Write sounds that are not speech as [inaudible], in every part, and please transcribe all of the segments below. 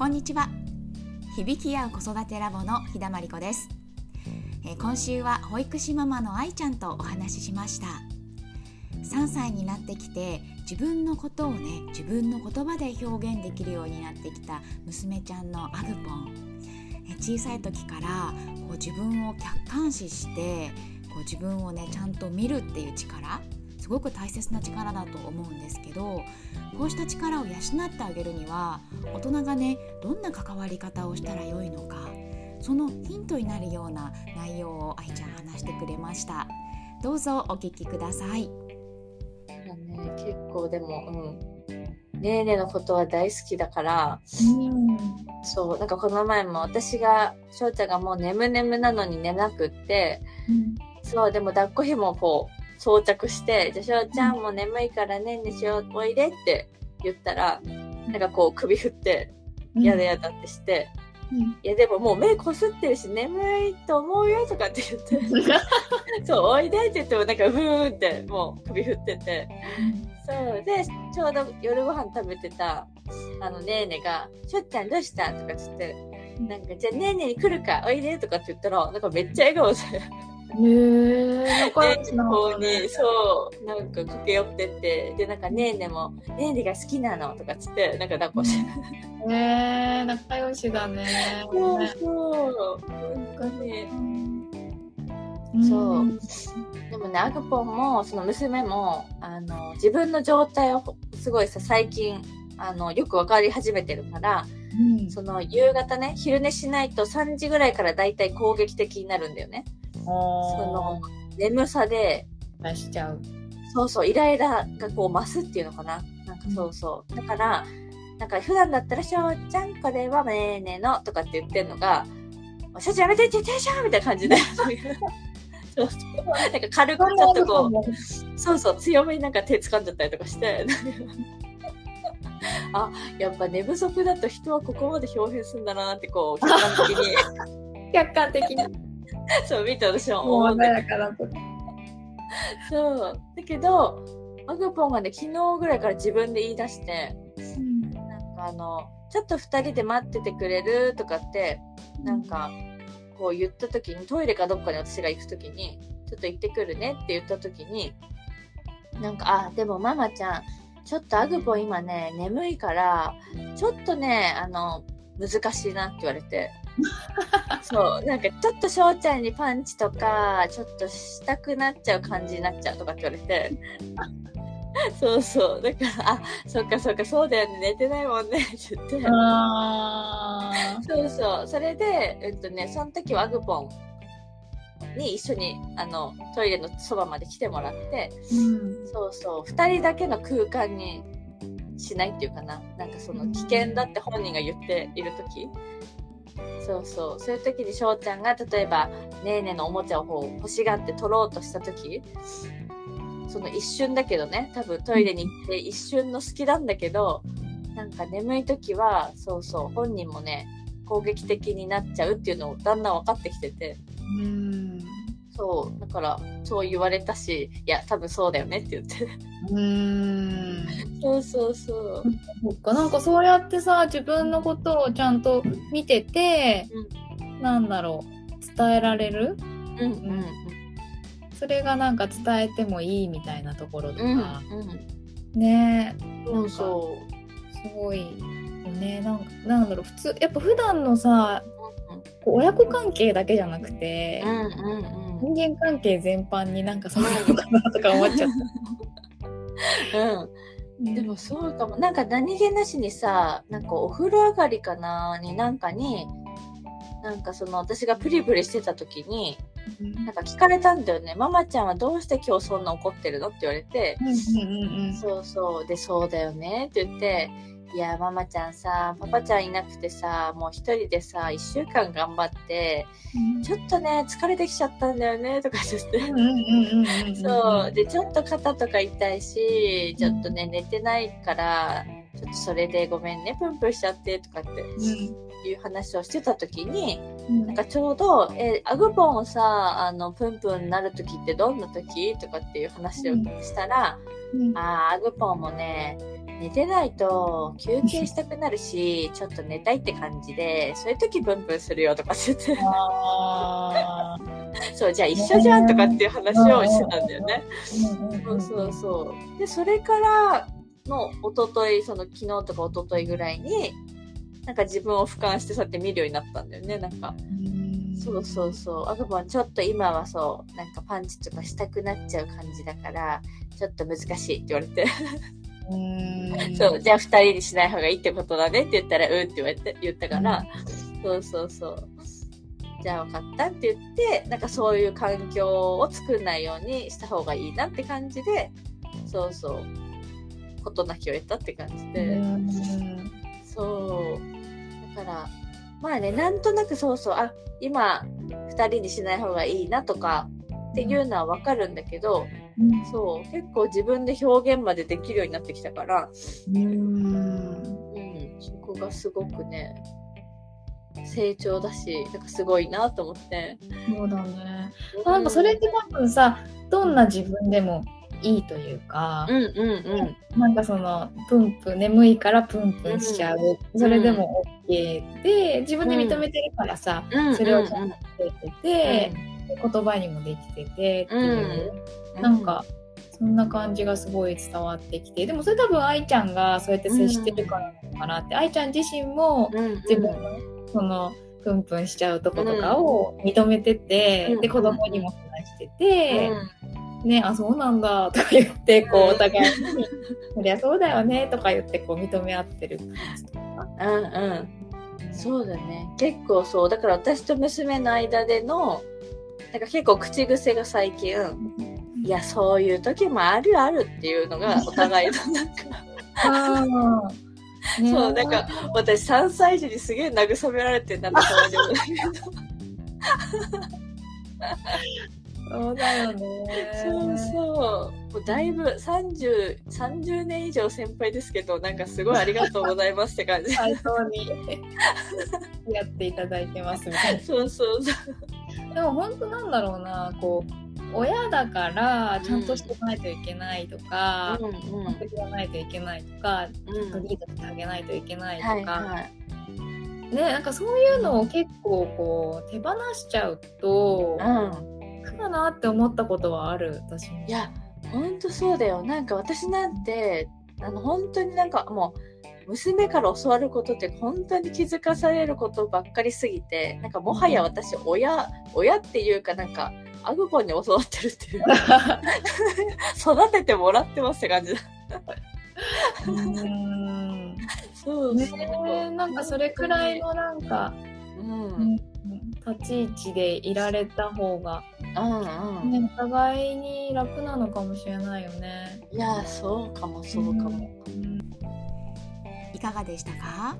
こんにちは。響き合う子育てラボの日田真理子です。え今週は保育士ママの愛ちゃんとお話ししました。3歳になってきて自分のことをね自分の言葉で表現できるようになってきた娘ちゃんのアグポン。小さい時からこう自分を客観視してこう自分をねちゃんと見るっていう力。ごく大切な力だと思うんですけどこうした力を養ってあげるには大人がねどんな関わり方をしたらよいのかそのヒントになるような内容を愛ちゃん話してくれました。どうぞお聞きください、ね、結構でもうん。ねえねえのことは大好きだから、うん、そうなんかこの前も私が翔ちゃんがもう眠眠なのに寝なくって、うん、そうでも抱っこひもこう装着して、じゃあ、しょうちゃんも眠いからねんねしよう、おいでって言ったら、なんかこう首振って、やだやだってして、うん、いやでももう目こすってるし眠いと思うよとかって言って。[laughs] そうおいでって言ってもなんかふーんってもう首振ってて、そうでちょうど夜ご飯食べてたあのねーねが「しょっちゃんどうした?」とかつってなんか「じゃあねーねに来るか？おいで」とかって言ったらなんかめっちゃ笑顔でへえ、仲に、そう、なんか駆け寄ってって、で、なんか、ねえねも、ねえねが好きなのとかつって、なんか抱っこして。へえ、仲良しだね。そうそう。なんかね。そう。でもね、アグポンも、その娘も、あの、自分の状態をすごいさ、最近、あの、よく分かり始めてるから、うん、その夕方ね、昼寝しないと3時ぐらいからだいたい攻撃的になるんだよね。その眠さで出しちゃう。そうそうイライラがこう増すっていうのかな。なんかそうそう、だからなんか普段だったら「しょうちゃんこれはねーねの」とかって言ってんのが「しょうちゃんやめてって言ってんじゃん!」みたいな感じで。[laughs] そうそう。なんか軽くちょっとこうそうそう強めになんか手掴んじゃったりとかして。あやっぱ寝不足だと人はここまで表現するんだなってこう客観的に。[laughs] 客観的に [laughs] そう、見て私は思って。そう。だけど、マグポンがね、昨日ぐらいから自分で言い出して、うん、なんかあの、ちょっと2人で待っててくれるとかって、なんか、こう言った時に、トイレかどっかに私が行く時に、ちょっと行ってくるねって言った時に、なんか、あ、でもママちゃん、ちょっとアグポン今ね、眠いから、ちょっとね、あの、難しいなって言われて、[laughs] そうなんかちょっと翔ちゃんにパンチとかちょっとしたくなっちゃう感じになっちゃうとかって言われて。[laughs] そうそう。だからあそっかそっかそうだよね寝てないもんねって言って。そうそう。それでえっとねその時はアグポンに一緒にあのトイレのそばまで来てもらって、うん、そうそう。2人だけの空間にしないっていうかな。なんかその危険だって本人が言っている時そうそう。そういう時に翔ちゃんが例えばねーねーのおもちゃを欲しがって取ろうとした時その一瞬だけどね多分トイレに行って一瞬の隙なんだけどなんか眠い時はそうそう本人もね攻撃的になっちゃうっていうのをだんだん分かってきてて。うんそうだからそう言われたしいや多分そうだよねって言って。うん。そうそうそう。そっかなんかそうやってさ自分のことをちゃんと見てて、うん、なんだろう伝えられる、うんうん、それがなんか伝えてもいいみたいなところとか、うんうん、ね。なんかすごいよね。なんかなんだろう普通やっぱ普段のさ親子関係だけじゃなくて、うんうんうん、人間関係全般になんかそうなのかなとか思っちゃった。うんでもそうかも。なんか何気なしにさ、なんかお風呂上がりかなになんかに、なんかその私がプリプリしてた時に、なんか聞かれたんだよね。ママちゃんはどうして今日そんな怒ってるのって言われて、そうそう。で、そうだよねって言って、いや、ママちゃんさ、パパちゃんいなくてさ、もう一人でさ、一週間頑張って、ちょっとね、疲れてきちゃったんだよね、とか言って。そう。で、ちょっと肩とか痛いし、ちょっとね、寝てないから、ちょっとそれでごめんね、プンプンしちゃって、とかって、いう話をしてた時に、なんかちょうど、え、アグポンをさ、あの、プンプンになる時ってどんな時？とかっていう話をしたら、ああ、アグポンもね、寝てないと休憩したくなるし、[laughs] ちょっと寝たいって感じで、そういう時プンプンするよとかって言って。[laughs] そう、じゃあ一緒じゃんとかっていう話をしてたんだよね。そうそうそう。で、それからの一昨日その昨日とか一昨日ぐらいに、なんか自分を俯瞰してそうやって見るようになったんだよね、なんか。そうそうそう。あともちょっと今はそう、なんかパンチとかしたくなっちゃう感じだから、ちょっと難しいって言われて。そう、じゃあ二人にしない方がいいってことだねって言ったら、うんって言われて、言ったから、そうそうそう。じゃあ分かったって言って、なんかそういう環境を作んないようにした方がいいなって感じで、そうそう、事なきを得たって感じで。そう。だから、まあね、なんとなくそうそう、あ、今、二人にしない方がいいなとかっていうのはわかるんだけど、うん、そう。結構自分で表現までできるようになってきたから。うん、そこがすごくね成長だしなんかすごいなと思って。そうだね、うん、なんかそれって多分さどんな自分でもいいというか、うんうんうん、なんかそのプンプン眠いからプンプンしちゃう、うん、それでも OK で自分で認めてるからさ、うん、それをちゃんとてて、言葉にもできててっていう、うん、なんかそんな感じがすごい伝わってきて。でもそれ多分愛ちゃんがそうやって接してるからなのかなって、愛ちゃん自身も自分のそのプンプンしちゃうとことかを認めてて、で子供にも話してて。ね、あそうなんだとか言ってこうお互いに「そりゃそうだよね」とか言ってこう認め合ってる感じとか。うんうん。そうだね。結構そう。だから私と娘の間でのなんか結構口癖が最近、いや、そういう時もあるあるっていうのがお互いのなんかそう、なんか私3歳児にすげえ慰められてんなって感じもだけど。そうだよね。そうそう。もうだいぶ30、30年以上先輩ですけど、なんかすごいありがとうございますって感じ。最高にやっていただいてますみたいな。そうそうそう。でも本当なんだろうなこう親だからちゃんとしてないといけないとか、うん、完璧ないといけないとか、ちょっとリードしてあげないといけないとか、はいはい、ねなんかそういうのを結構こう手放しちゃうと、うん、かなって思ったことはある私いや本当そうだよ。なんか私なんてあの本当になんかもう娘から教わることって本当に気づかされることばっかりすぎてなんかもはや私親親っていうかなんかアグポンに教わってるっていう。[laughs] 育ててもらってますって感じだ。うん。そうねなんかそれくらいのなんか、うん、立ち位置でいられた方が、うん。うん、ね、お互いに楽なのかもしれないよねいやそうかもそうかも、うん。いかがでしたか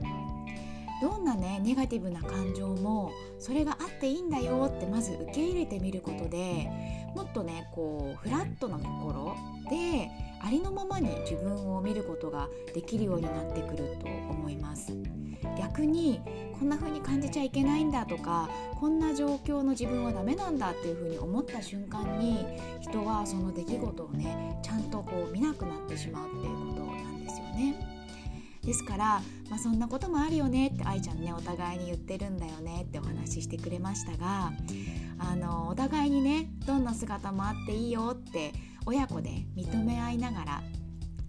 どんなねネガティブな感情もそれがあっていいんだよってまず受け入れてみることでもっとねこうフラットな心でありのままに自分を見ることができるようになってくると思います逆にこんな風に感じちゃいけないんだとかこんな状況の自分はダメなんだっていう風に思った瞬間に人はその出来事をねちゃんとこう見なくなってしまうっていうこと。ですから、まあ、そんなこともあるよねって愛ちゃんねお互いに言ってるんだよねってお話ししてくれましたがあのお互いにねどんな姿もあっていいよって親子で認め合いながら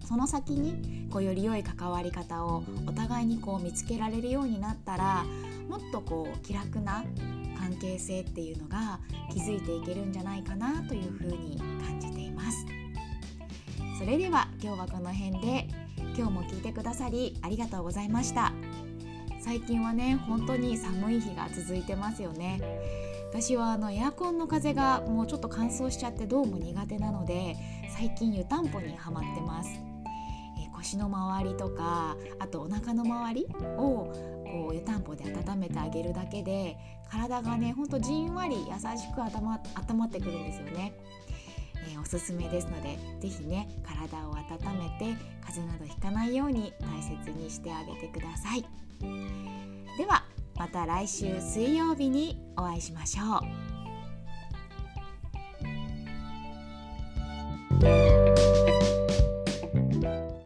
その先にこうより良い関わり方をお互いにこう見つけられるようになったらもっとこう気楽な関係性っていうのが築いていけるんじゃないかなというふうに感じています。それでは今日はこの辺で今日も聞いてくださりありがとうございました。最近はね本当に寒い日が続いてますよね。私はあのエアコンの風がもうちょっと乾燥しちゃってどうも苦手なので最近湯たんぽにはまってます、え腰の周りとかあとお腹の周りをこう湯たんぽで温めてあげるだけで体がねほんとじんわり優しく温まってくるんですよね、おすすめですので是非ね体を温めて風邪などひかないように大切にしてあげてください。ではまた来週水曜日にお会いしましょう。